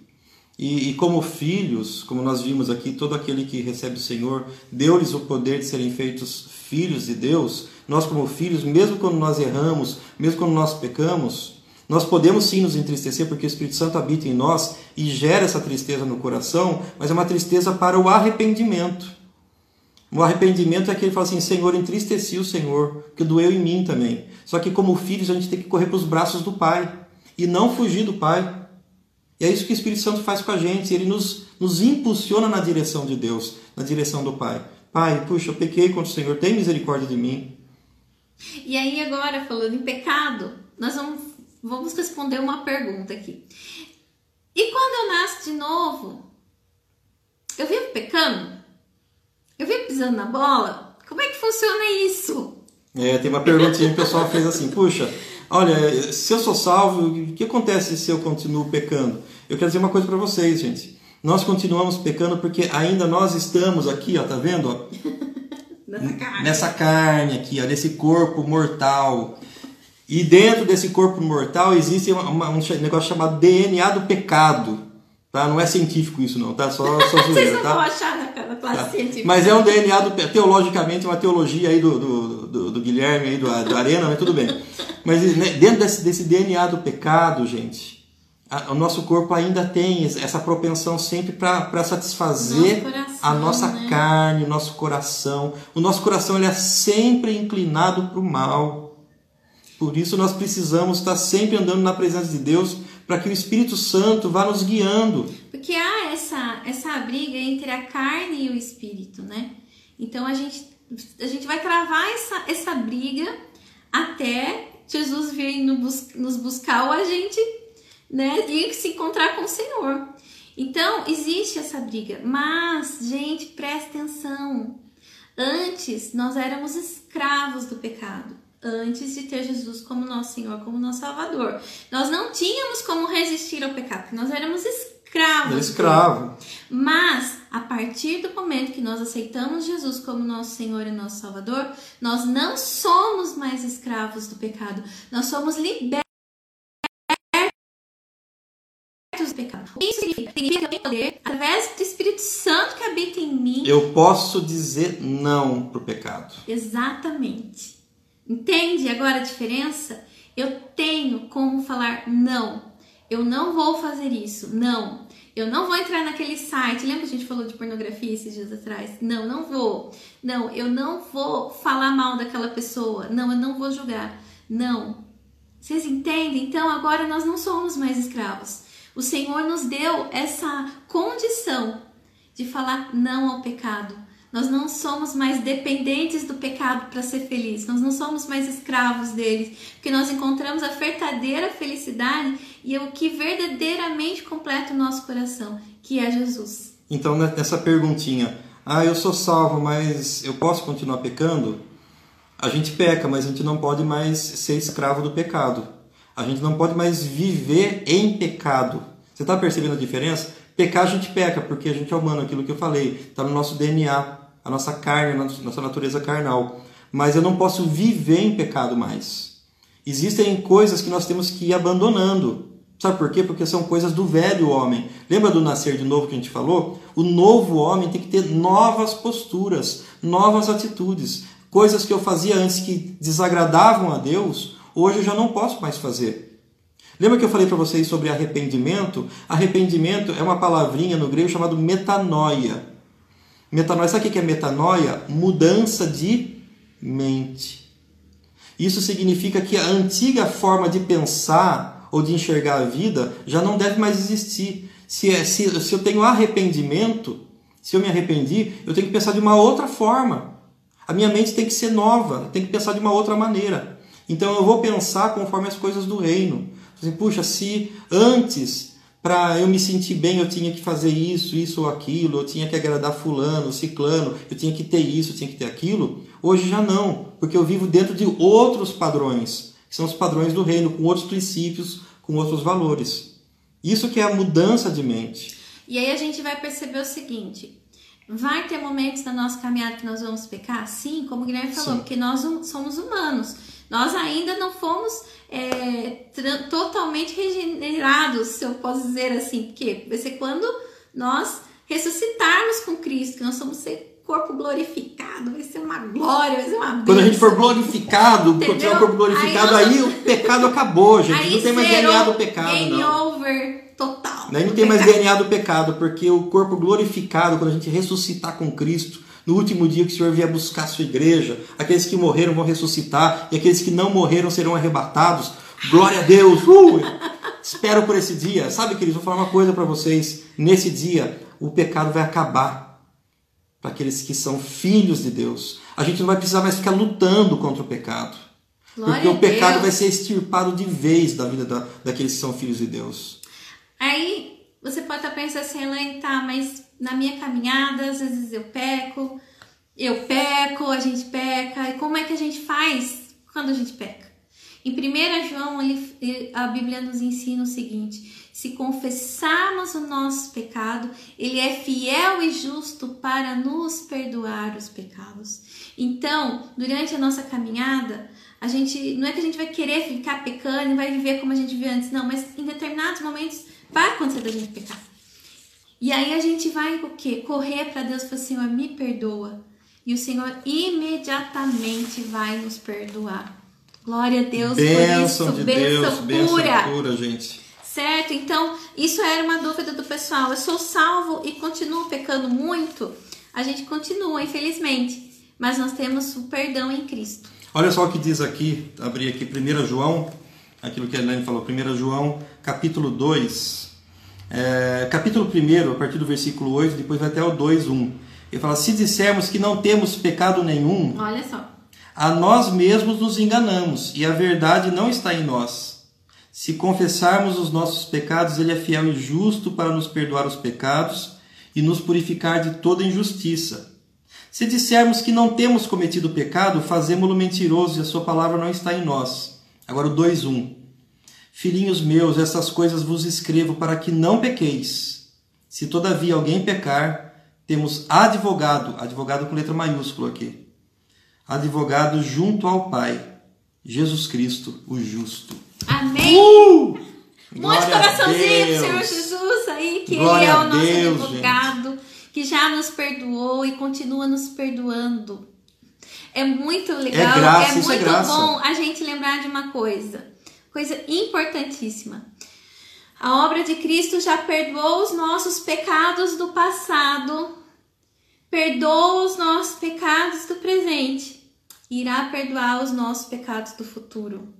E, e, como filhos, como nós vimos aqui, todo aquele que recebe o Senhor deu-lhes o poder de serem feitos filhos de Deus. Nós, como filhos, mesmo quando nós erramos, mesmo quando nós pecamos, nós podemos sim nos entristecer porque o Espírito Santo habita em nós e gera essa tristeza no coração, mas é uma tristeza para o arrependimento. O arrependimento é aquele que fala assim: Senhor, entristeci o Senhor, que doeu em mim também. Só que, como filhos, a gente tem que correr para os braços do Pai e não fugir do Pai. E é isso que o Espírito Santo faz com a gente, ele nos, nos impulsiona na direção de Deus, na direção do Pai. Pai, puxa, eu pequei contra o Senhor, tem misericórdia de mim. E aí, agora, falando em pecado, nós vamos, vamos responder uma pergunta aqui. E quando eu nasço de novo, eu vivo pecando? Eu vivo pisando na bola? Como é que funciona isso? É, tem uma perguntinha que o pessoal fez assim, puxa, olha, se eu sou salvo, o que acontece se eu continuo pecando? Eu quero dizer uma coisa para vocês, gente. Nós continuamos pecando porque ainda nós estamos aqui, ó, tá vendo? Ó? [LAUGHS] Nessa carne. Nessa carne aqui, ó, nesse corpo mortal. E dentro desse corpo mortal existe uma, um negócio chamado DNA do pecado. Tá? Não é científico isso não, tá? Só, só [LAUGHS] zoeira, Vocês não tá? vão achar na, na classe tá? científica. Mas é um DNA do teologicamente uma teologia aí do, do, do, do Guilherme aí do, do Arena, mas tudo bem. Mas né, dentro desse, desse DNA do pecado, gente, o nosso corpo ainda tem essa propensão sempre para satisfazer coração, a nossa né? carne, o nosso coração. O nosso coração ele é sempre inclinado para o mal. Por isso nós precisamos estar sempre andando na presença de Deus para que o Espírito Santo vá nos guiando. Porque há essa, essa briga entre a carne e o espírito, né? Então a gente, a gente vai travar essa, essa briga até Jesus vir nos buscar ou a gente né, ir se encontrar com o Senhor. Então existe essa briga, mas, gente, presta atenção. Antes nós éramos escravos do pecado antes de ter Jesus como nosso Senhor, como nosso Salvador. Nós não tínhamos como resistir ao pecado, porque nós éramos escravos. Escravo. Mas a partir do momento que nós aceitamos Jesus como nosso Senhor e nosso Salvador, nós não somos mais escravos do pecado. Nós somos libertos do pecado. Isso significa que eu poder através do Espírito Santo que habita em mim. Eu posso dizer não pro pecado. Exatamente. Entende agora a diferença? Eu tenho como falar não. Eu não vou fazer isso. Não. Eu não vou entrar naquele site. Lembra que a gente falou de pornografia esses dias atrás? Não, não vou. Não, eu não vou falar mal daquela pessoa. Não, eu não vou julgar. Não. Vocês entendem? Então agora nós não somos mais escravos. O Senhor nos deu essa condição de falar não ao pecado. Nós não somos mais dependentes do pecado para ser felizes. Nós não somos mais escravos deles, porque nós encontramos a verdadeira felicidade e o que verdadeiramente completa o nosso coração, que é Jesus. Então, nessa perguntinha, ah, eu sou salvo, mas eu posso continuar pecando? A gente peca, mas a gente não pode mais ser escravo do pecado. A gente não pode mais viver em pecado. Você está percebendo a diferença? Pecar a gente peca, porque a gente é humano, aquilo que eu falei, está no nosso DNA, a nossa carne, a nossa natureza carnal. Mas eu não posso viver em pecado mais. Existem coisas que nós temos que ir abandonando. Sabe por quê? Porque são coisas do velho homem. Lembra do nascer de novo que a gente falou? O novo homem tem que ter novas posturas, novas atitudes. Coisas que eu fazia antes que desagradavam a Deus, hoje eu já não posso mais fazer. Lembra que eu falei para vocês sobre arrependimento? Arrependimento é uma palavrinha no grego chamado metanoia. Metanoia, sabe o que é metanoia? Mudança de mente. Isso significa que a antiga forma de pensar ou de enxergar a vida já não deve mais existir. Se, é, se, se eu tenho arrependimento, se eu me arrependi, eu tenho que pensar de uma outra forma. A minha mente tem que ser nova, tem que pensar de uma outra maneira. Então eu vou pensar conforme as coisas do reino. Assim, Puxa, se antes, para eu me sentir bem, eu tinha que fazer isso, isso ou aquilo, eu tinha que agradar fulano, ciclano, eu tinha que ter isso, eu tinha que ter aquilo. Hoje já não, porque eu vivo dentro de outros padrões, que são os padrões do reino, com outros princípios, com outros valores. Isso que é a mudança de mente. E aí a gente vai perceber o seguinte: vai ter momentos na nossa caminhada que nós vamos pecar? Sim, como o Guilherme falou, Sim. porque nós somos humanos. Nós ainda não fomos é, totalmente regenerados, se eu posso dizer assim, porque vai ser quando nós ressuscitarmos com Cristo, que nós somos ser corpo glorificado, vai ser uma glória, vai ser uma bênção. Quando a gente for glorificado, quando tiver o corpo glorificado, aí, aí, o pecado acabou, gente. Aí não tem mais DNA do pecado, game não. over total. Aí não tem mais DNA do pecado, porque o corpo glorificado, quando a gente ressuscitar com Cristo, no último dia que o Senhor vier buscar a sua igreja, aqueles que morreram vão ressuscitar e aqueles que não morreram serão arrebatados. Glória a Deus! Uh! Espero por esse dia. Sabe, queridos, vou falar uma coisa para vocês. Nesse dia, o pecado vai acabar para aqueles que são filhos de Deus. A gente não vai precisar mais ficar lutando contra o pecado. Glória porque o pecado Deus. vai ser extirpado de vez da vida da, daqueles que são filhos de Deus. Aí você pode estar pensando assim, Elaine, tá, mas na minha caminhada, às vezes eu peco, eu peco, a gente peca. E como é que a gente faz quando a gente peca? Em 1 João, ele, a Bíblia nos ensina o seguinte: se confessarmos o nosso pecado, ele é fiel e justo para nos perdoar os pecados. Então, durante a nossa caminhada, a gente não é que a gente vai querer ficar pecando e vai viver como a gente vivia antes, não, mas em determinados momentos vai acontecer da gente pecar. E aí a gente vai o quê? Correr para Deus e falar, Senhor, me perdoa. E o Senhor imediatamente vai nos perdoar. Glória a Deus bênção por isso. De bênção Deus, pura. Bênção pura, gente. Certo? Então, isso era uma dúvida do pessoal. Eu sou salvo e continuo pecando muito? A gente continua, infelizmente. Mas nós temos o perdão em Cristo. Olha só o que diz aqui, abri aqui 1 João, aquilo que a Helene falou, 1 João, capítulo 2, é, capítulo 1, a partir do versículo 8, depois vai até o 2, 1. Ele fala: Se dissermos que não temos pecado nenhum, olha só. A nós mesmos nos enganamos e a verdade não está em nós. Se confessarmos os nossos pecados, Ele é fiel e justo para nos perdoar os pecados e nos purificar de toda injustiça. Se dissermos que não temos cometido pecado, fazemos-lo mentiroso e a Sua palavra não está em nós. Agora o 2:1. Filhinhos meus, essas coisas vos escrevo para que não pequeis. Se todavia alguém pecar, temos advogado, advogado com letra maiúscula aqui. Advogado junto ao Pai, Jesus Cristo, o justo. Amém! Uh! Muito coraçãozinho pro Senhor Jesus aí, que Glória Ele é o nosso Deus, advogado, gente. que já nos perdoou e continua nos perdoando. É muito legal, é, graça, é muito é bom a gente lembrar de uma coisa coisa importantíssima. A obra de Cristo já perdoou os nossos pecados do passado, perdoa os nossos pecados do presente, irá perdoar os nossos pecados do futuro,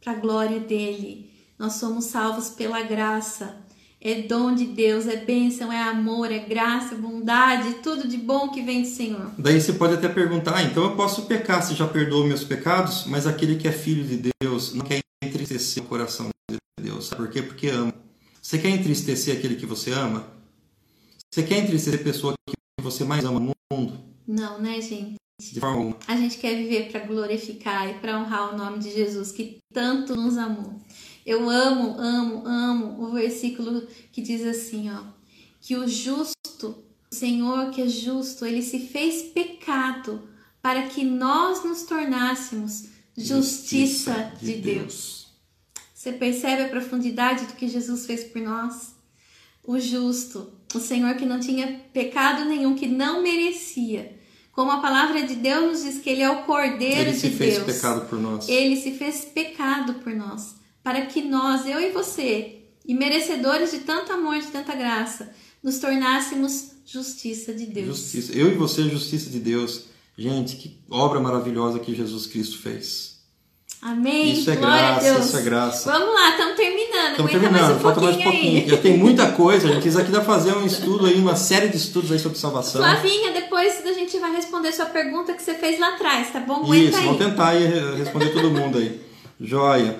para a glória dele. Nós somos salvos pela graça. É dom de Deus, é bênção, é amor, é graça, é bondade, tudo de bom que vem do Senhor. Daí você pode até perguntar, ah, então eu posso pecar se já perdoou meus pecados, mas aquele que é filho de Deus não quer entristecer o coração de Deus. Sabe por quê? Porque ama. Você quer entristecer aquele que você ama? Você quer entristecer a pessoa que você mais ama no mundo? Não, né, gente? De forma alguma. A gente quer viver para glorificar e para honrar o nome de Jesus que tanto nos amou. Eu amo, amo, amo o versículo que diz assim, ó, que o justo, o Senhor que é justo, ele se fez pecado para que nós nos tornássemos justiça, justiça de, de Deus. Deus. Você percebe a profundidade do que Jesus fez por nós? O justo, o Senhor que não tinha pecado nenhum, que não merecia. Como a palavra de Deus nos diz que ele é o Cordeiro de Deus. Ele se fez pecado por nós. Ele se fez pecado por nós, para que nós, eu e você, e merecedores de tanto amor, de tanta graça, nos tornássemos justiça de Deus. Justiça. Eu e você, justiça de Deus. Gente, que obra maravilhosa que Jesus Cristo fez. Amém. Isso é Glória graça, isso é graça. Vamos lá, estamos terminando. Estamos terminando, mais um falta mais um pouquinho. Aí. Já tem muita coisa, a gente quis aqui dar fazer um estudo aí, uma série de estudos aí sobre salvação. Flavinha, depois a gente vai responder sua pergunta que você fez lá atrás, tá bom? Aguenta Isso, aí. vamos tentar aí responder todo mundo aí. Joia.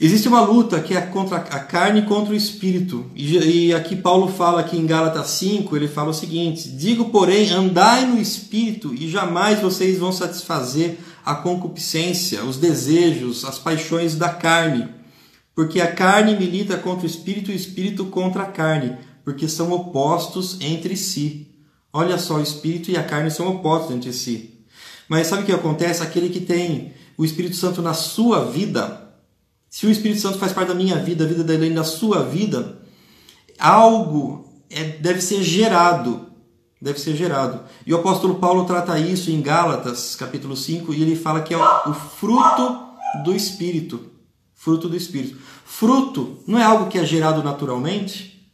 Existe uma luta que é contra a carne e contra o espírito. E, aqui Paulo fala aqui em Gálatas 5, ele fala o seguinte: Digo, porém, andai no espírito e jamais vocês vão satisfazer a concupiscência, os desejos, as paixões da carne. Porque a carne milita contra o espírito e o espírito contra a carne, porque são opostos entre si. Olha só, o espírito e a carne são opostos entre si. Mas sabe o que acontece? Aquele que tem o Espírito Santo na sua vida, se o Espírito Santo faz parte da minha vida, a vida da Helene, da sua vida, algo é, deve ser gerado. Deve ser gerado. E o apóstolo Paulo trata isso em Gálatas, capítulo 5, e ele fala que é o fruto do Espírito. Fruto do Espírito. Fruto não é algo que é gerado naturalmente?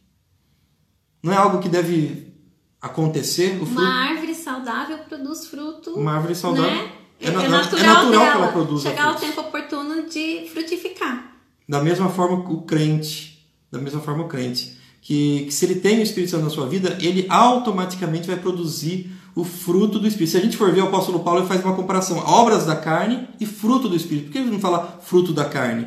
Não é algo que deve acontecer? O fruto... Uma árvore saudável produz fruto. Uma árvore saudável. Né? É, é, natural, é natural dela, que ela produza. Chegar frutos. o tempo oportuno de frutificar. Da mesma forma o crente. Da mesma forma o crente. Que, que se ele tem o Espírito Santo na sua vida, ele automaticamente vai produzir o fruto do Espírito. Se a gente for ver o apóstolo Paulo, ele faz uma comparação: obras da carne e fruto do Espírito. Por que ele não fala fruto da carne?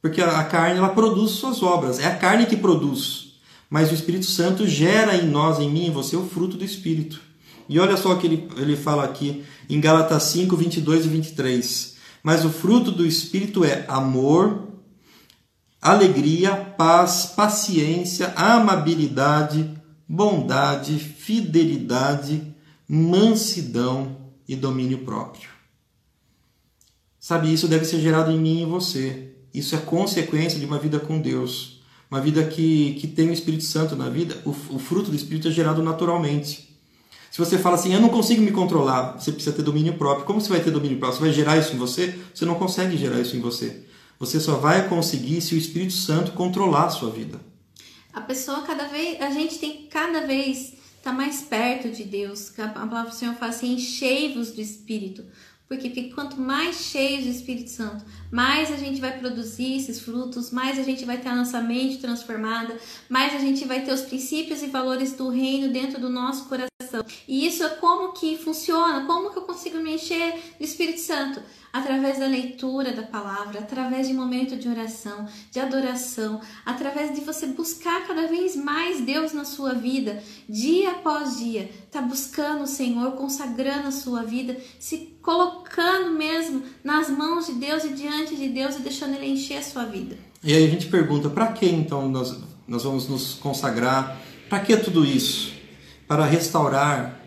Porque a carne ela produz suas obras, é a carne que produz. Mas o Espírito Santo gera em nós, em mim, em você, o fruto do Espírito. E olha só o que ele, ele fala aqui em Gálatas 5, 22 e 23. Mas o fruto do Espírito é amor, alegria, paz, paciência, amabilidade, bondade, fidelidade, mansidão e domínio próprio. Sabe, isso deve ser gerado em mim e em você. Isso é consequência de uma vida com Deus. Uma vida que, que tem o Espírito Santo na vida, o, o fruto do Espírito é gerado naturalmente. Se você fala assim, eu não consigo me controlar, você precisa ter domínio próprio. Como você vai ter domínio próprio? Você vai gerar isso em você? Você não consegue gerar isso em você. Você só vai conseguir se o Espírito Santo controlar a sua vida. A pessoa cada vez, a gente tem cada vez tá mais perto de Deus. A palavra do Senhor fala assim: enchei-vos do Espírito. Porque quanto mais cheios do Espírito Santo, mais a gente vai produzir esses frutos, mais a gente vai ter a nossa mente transformada, mais a gente vai ter os princípios e valores do reino dentro do nosso coração. E isso é como que funciona, como que eu consigo me encher do Espírito Santo? através da leitura da palavra, através de momento de oração, de adoração, através de você buscar cada vez mais Deus na sua vida, dia após dia, tá buscando o Senhor, consagrando a sua vida, se colocando mesmo nas mãos de Deus e diante de Deus e deixando ele encher a sua vida. E aí a gente pergunta, para que então nós, nós vamos nos consagrar? Para que tudo isso? Para restaurar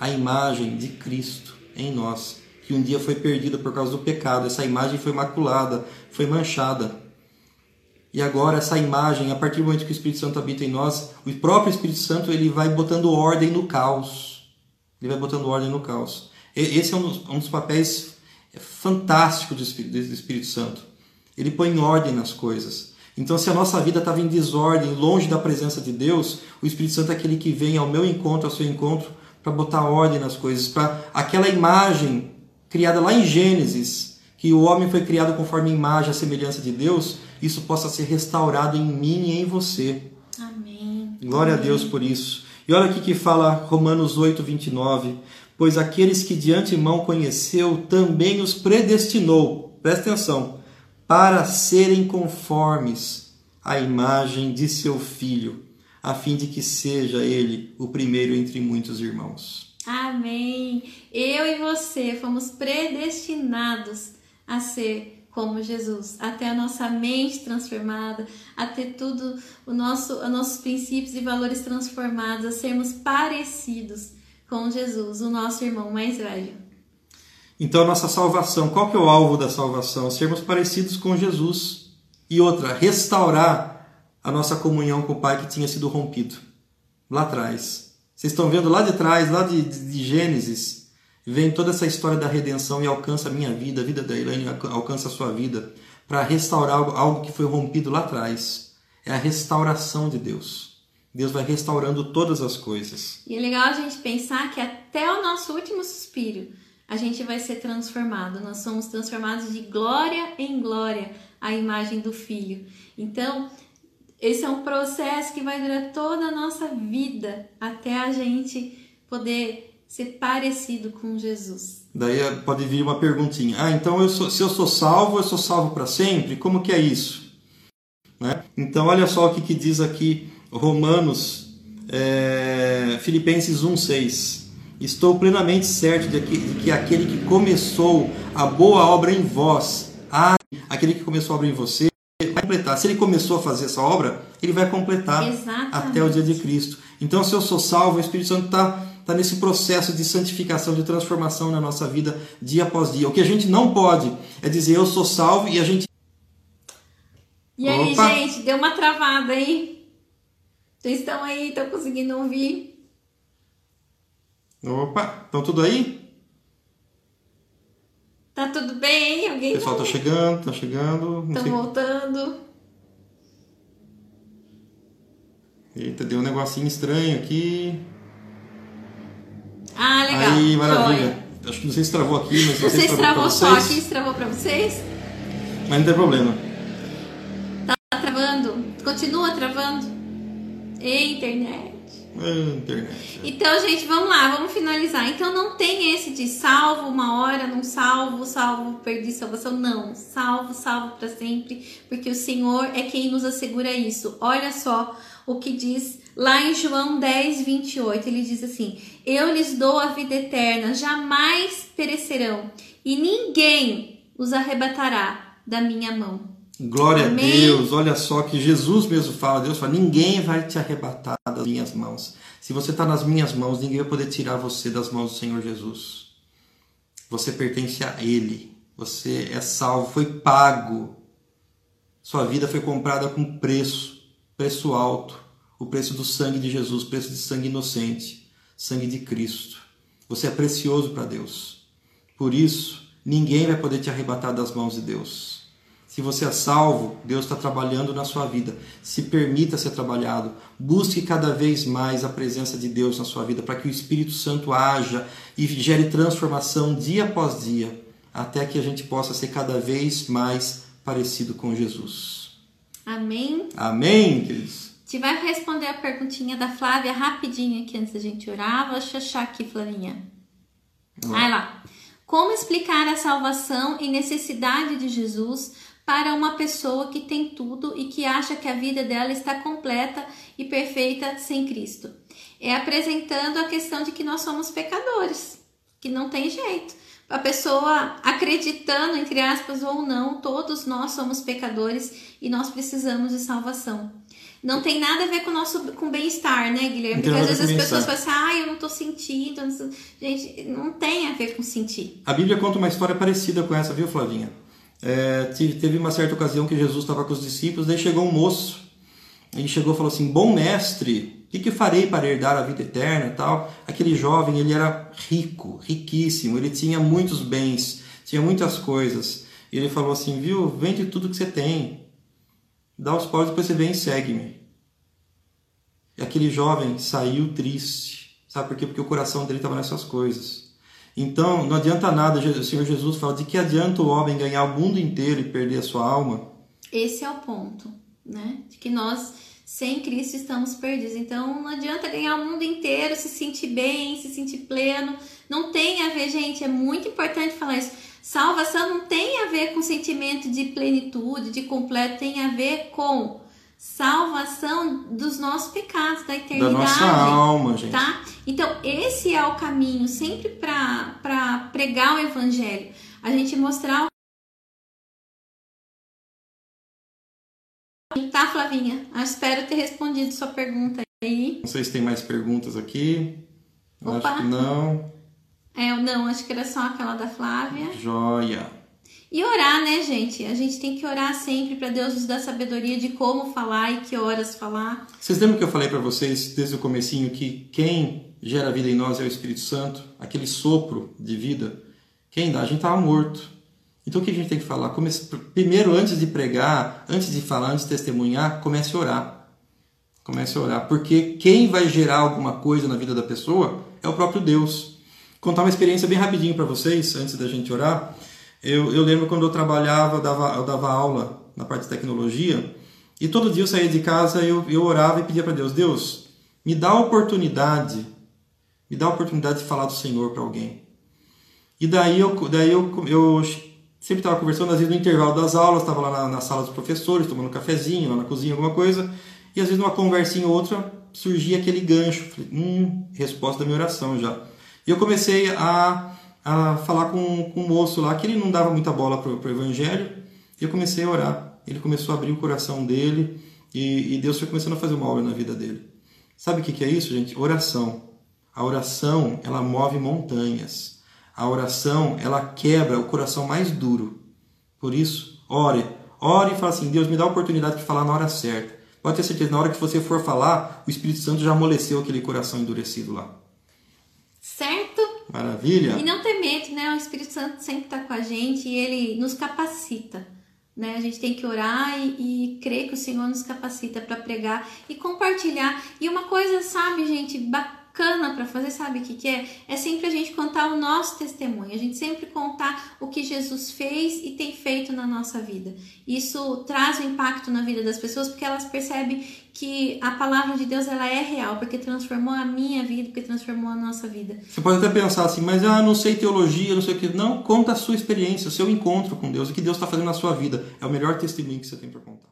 a imagem de Cristo em nós que um dia foi perdida por causa do pecado. Essa imagem foi maculada, foi manchada. E agora essa imagem, a partir do momento que o Espírito Santo habita em nós, o próprio Espírito Santo ele vai botando ordem no caos. Ele vai botando ordem no caos. Esse é um dos, um dos papéis fantásticos do Espírito, do Espírito Santo. Ele põe ordem nas coisas. Então, se a nossa vida estava em desordem, longe da presença de Deus, o Espírito Santo é aquele que vem ao meu encontro, ao seu encontro, para botar ordem nas coisas, para aquela imagem criada lá em Gênesis, que o homem foi criado conforme a imagem e semelhança de Deus, isso possa ser restaurado em mim e em você. Amém. Glória Amém. a Deus por isso. E olha aqui que fala Romanos 8, 29. Pois aqueles que de antemão conheceu também os predestinou, presta atenção, para serem conformes à imagem de seu filho, a fim de que seja ele o primeiro entre muitos irmãos. Amém. Eu e você fomos predestinados a ser como Jesus, a ter a nossa mente transformada, a ter tudo o nosso, os nossos princípios e valores transformados, a sermos parecidos com Jesus, o nosso irmão mais velho. Então, nossa salvação, qual que é o alvo da salvação? Sermos parecidos com Jesus. E outra, restaurar a nossa comunhão com o Pai que tinha sido rompido lá atrás. Vocês estão vendo lá de trás, lá de, de, Gênesis, vem toda essa história da redenção e alcança a minha vida, a vida da Elaine alcança a sua vida, para restaurar algo que foi rompido lá atrás. É a restauração de Deus. Deus vai restaurando todas as coisas. E é legal a gente pensar que até o nosso último suspiro a gente vai ser transformado. Nós somos transformados de glória em glória à imagem do Filho. Então, esse é um processo que vai durar toda a nossa vida até a gente poder ser parecido com Jesus. Daí eh, pode vir uma perguntinha: ah, então eu sou, se eu sou salvo, eu sou salvo para sempre? Como que é isso? Né? Então olha só o que, que diz aqui Romanos, é, Filipenses 1,6. Estou plenamente certo de que, de que aquele que começou a boa obra em vós, ah, aquele que começou a obra em você, vai completar. Se ele começou a fazer essa obra, ele vai completar Exatamente. até o dia de Cristo. Então, se eu sou salvo, o Espírito Santo está está nesse processo de santificação, de transformação na nossa vida dia após dia. O que a gente não pode é dizer eu sou salvo e a gente. E aí, Opa. gente, deu uma travada aí? Vocês estão aí? Estão conseguindo ouvir? Opa, estão tudo aí? Tá tudo bem? Alguém? O pessoal tá chegando, tá chegando. Estão voltando. Eita, deu um negocinho estranho aqui. Ah, legal. Aí, maravilha. Joia. Acho que não sei se travou aqui, mas não sei se travou só aqui, se travou pra vocês. Mas não tem problema. Tá travando? Continua travando? Ei, internet. É, internet. Então, gente, vamos lá, vamos finalizar. Então, não tem esse de salvo uma hora, não salvo, salvo, perdi salvação. Não, salvo, salvo para sempre, porque o Senhor é quem nos assegura isso. Olha só o que diz lá em João 10, 28. Ele diz assim: Eu lhes dou a vida eterna, jamais perecerão, e ninguém os arrebatará da minha mão. Glória Amém. a Deus. Olha só que Jesus mesmo fala. Deus fala: ninguém vai te arrebatar das minhas mãos. Se você está nas minhas mãos, ninguém vai poder tirar você das mãos do Senhor Jesus. Você pertence a Ele. Você é salvo, foi pago. Sua vida foi comprada com preço, preço alto, o preço do sangue de Jesus, preço de sangue inocente, sangue de Cristo. Você é precioso para Deus. Por isso, ninguém vai poder te arrebatar das mãos de Deus. Se você é salvo, Deus está trabalhando na sua vida. Se permita ser trabalhado. Busque cada vez mais a presença de Deus na sua vida para que o Espírito Santo haja e gere transformação dia após dia, até que a gente possa ser cada vez mais parecido com Jesus. Amém. Amém, queridos. Te vai responder a perguntinha da Flávia rapidinho aqui antes da gente orar. Vou achar aqui, Flavinha. Vai lá. Como explicar a salvação e necessidade de Jesus para uma pessoa que tem tudo e que acha que a vida dela está completa e perfeita sem Cristo. É apresentando a questão de que nós somos pecadores, que não tem jeito. A pessoa acreditando, entre aspas, ou não, todos nós somos pecadores e nós precisamos de salvação. Não tem nada a ver com o nosso com bem-estar, né, Guilherme? Porque às vezes as pessoas falam assim, ah, eu não tô sentindo. Gente, não tem a ver com sentir. A Bíblia conta uma história parecida com essa, viu, Flavinha? É, teve uma certa ocasião que Jesus estava com os discípulos, daí chegou um moço. Ele chegou e falou assim: Bom mestre, o que, que farei para herdar a vida eterna tal? Aquele jovem, ele era rico, riquíssimo, ele tinha muitos bens, tinha muitas coisas. E ele falou assim: Viu, vende tudo que você tem, dá os pobres, depois você vem e segue-me. E aquele jovem saiu triste. Sabe por quê? Porque o coração dele estava nessas coisas. Então, não adianta nada, o Senhor Jesus fala, de que adianta o homem ganhar o mundo inteiro e perder a sua alma? Esse é o ponto, né? De que nós, sem Cristo, estamos perdidos. Então, não adianta ganhar o mundo inteiro, se sentir bem, se sentir pleno. Não tem a ver, gente, é muito importante falar isso. Salvação não tem a ver com sentimento de plenitude, de completo, tem a ver com salvação dos nossos pecados, da eternidade. Da nossa alma, gente. Tá? Então, esse é o caminho sempre para pregar o evangelho. A gente mostrar Tá, Flavinha? Eu espero ter respondido sua pergunta aí. Não sei se tem mais perguntas aqui. Opa. Acho que não. É, não, acho que era só aquela da Flávia. Joia. E orar, né, gente? A gente tem que orar sempre para Deus nos dar sabedoria de como falar e que horas falar. Vocês lembram que eu falei para vocês desde o comecinho que quem gera vida em nós é o Espírito Santo, aquele sopro de vida. Quem dá? A gente estava morto. Então o que a gente tem que falar? Comece... Primeiro, antes de pregar, antes de falar, antes de testemunhar, comece a orar. Comece a orar, porque quem vai gerar alguma coisa na vida da pessoa é o próprio Deus. Contar uma experiência bem rapidinho para vocês, antes da gente orar. Eu, eu lembro quando eu trabalhava, eu dava, eu dava aula na parte de tecnologia, e todo dia eu saía de casa eu, eu orava e pedia para Deus: Deus, me dá a oportunidade, me dá a oportunidade de falar do Senhor para alguém. E daí eu, daí eu, eu sempre estava conversando, às vezes no intervalo das aulas, estava lá na, na, sala dos professores, tomando um cafezinho, lá na cozinha, alguma coisa, e às vezes numa conversinha ou outra surgia aquele gancho. Falei, hum, resposta da minha oração já. E eu comecei a a falar com, com um moço lá que ele não dava muita bola para o evangelho. E eu comecei a orar. Ele começou a abrir o coração dele e, e Deus foi começando a fazer uma obra na vida dele. Sabe o que, que é isso, gente? Oração. A oração, ela move montanhas. A oração, ela quebra o coração mais duro. Por isso, ore. Ore e fala assim: Deus, me dá a oportunidade de falar na hora certa. Pode ter certeza, na hora que você for falar, o Espírito Santo já amoleceu aquele coração endurecido lá. Certo? Maravilha? E não ter medo, né? O Espírito Santo sempre está com a gente e ele nos capacita. Né? A gente tem que orar e, e crer que o Senhor nos capacita para pregar e compartilhar. E uma coisa, sabe, gente, bacana para fazer, sabe o que, que é? É sempre a gente contar o nosso testemunho, a gente sempre contar o que Jesus fez e tem feito na nossa vida. Isso traz um impacto na vida das pessoas porque elas percebem que a palavra de Deus ela é real, porque transformou a minha vida, porque transformou a nossa vida. Você pode até pensar assim, mas ah, não sei teologia, não sei o que. Não, conta a sua experiência, o seu encontro com Deus, o que Deus está fazendo na sua vida. É o melhor testemunho que você tem para contar.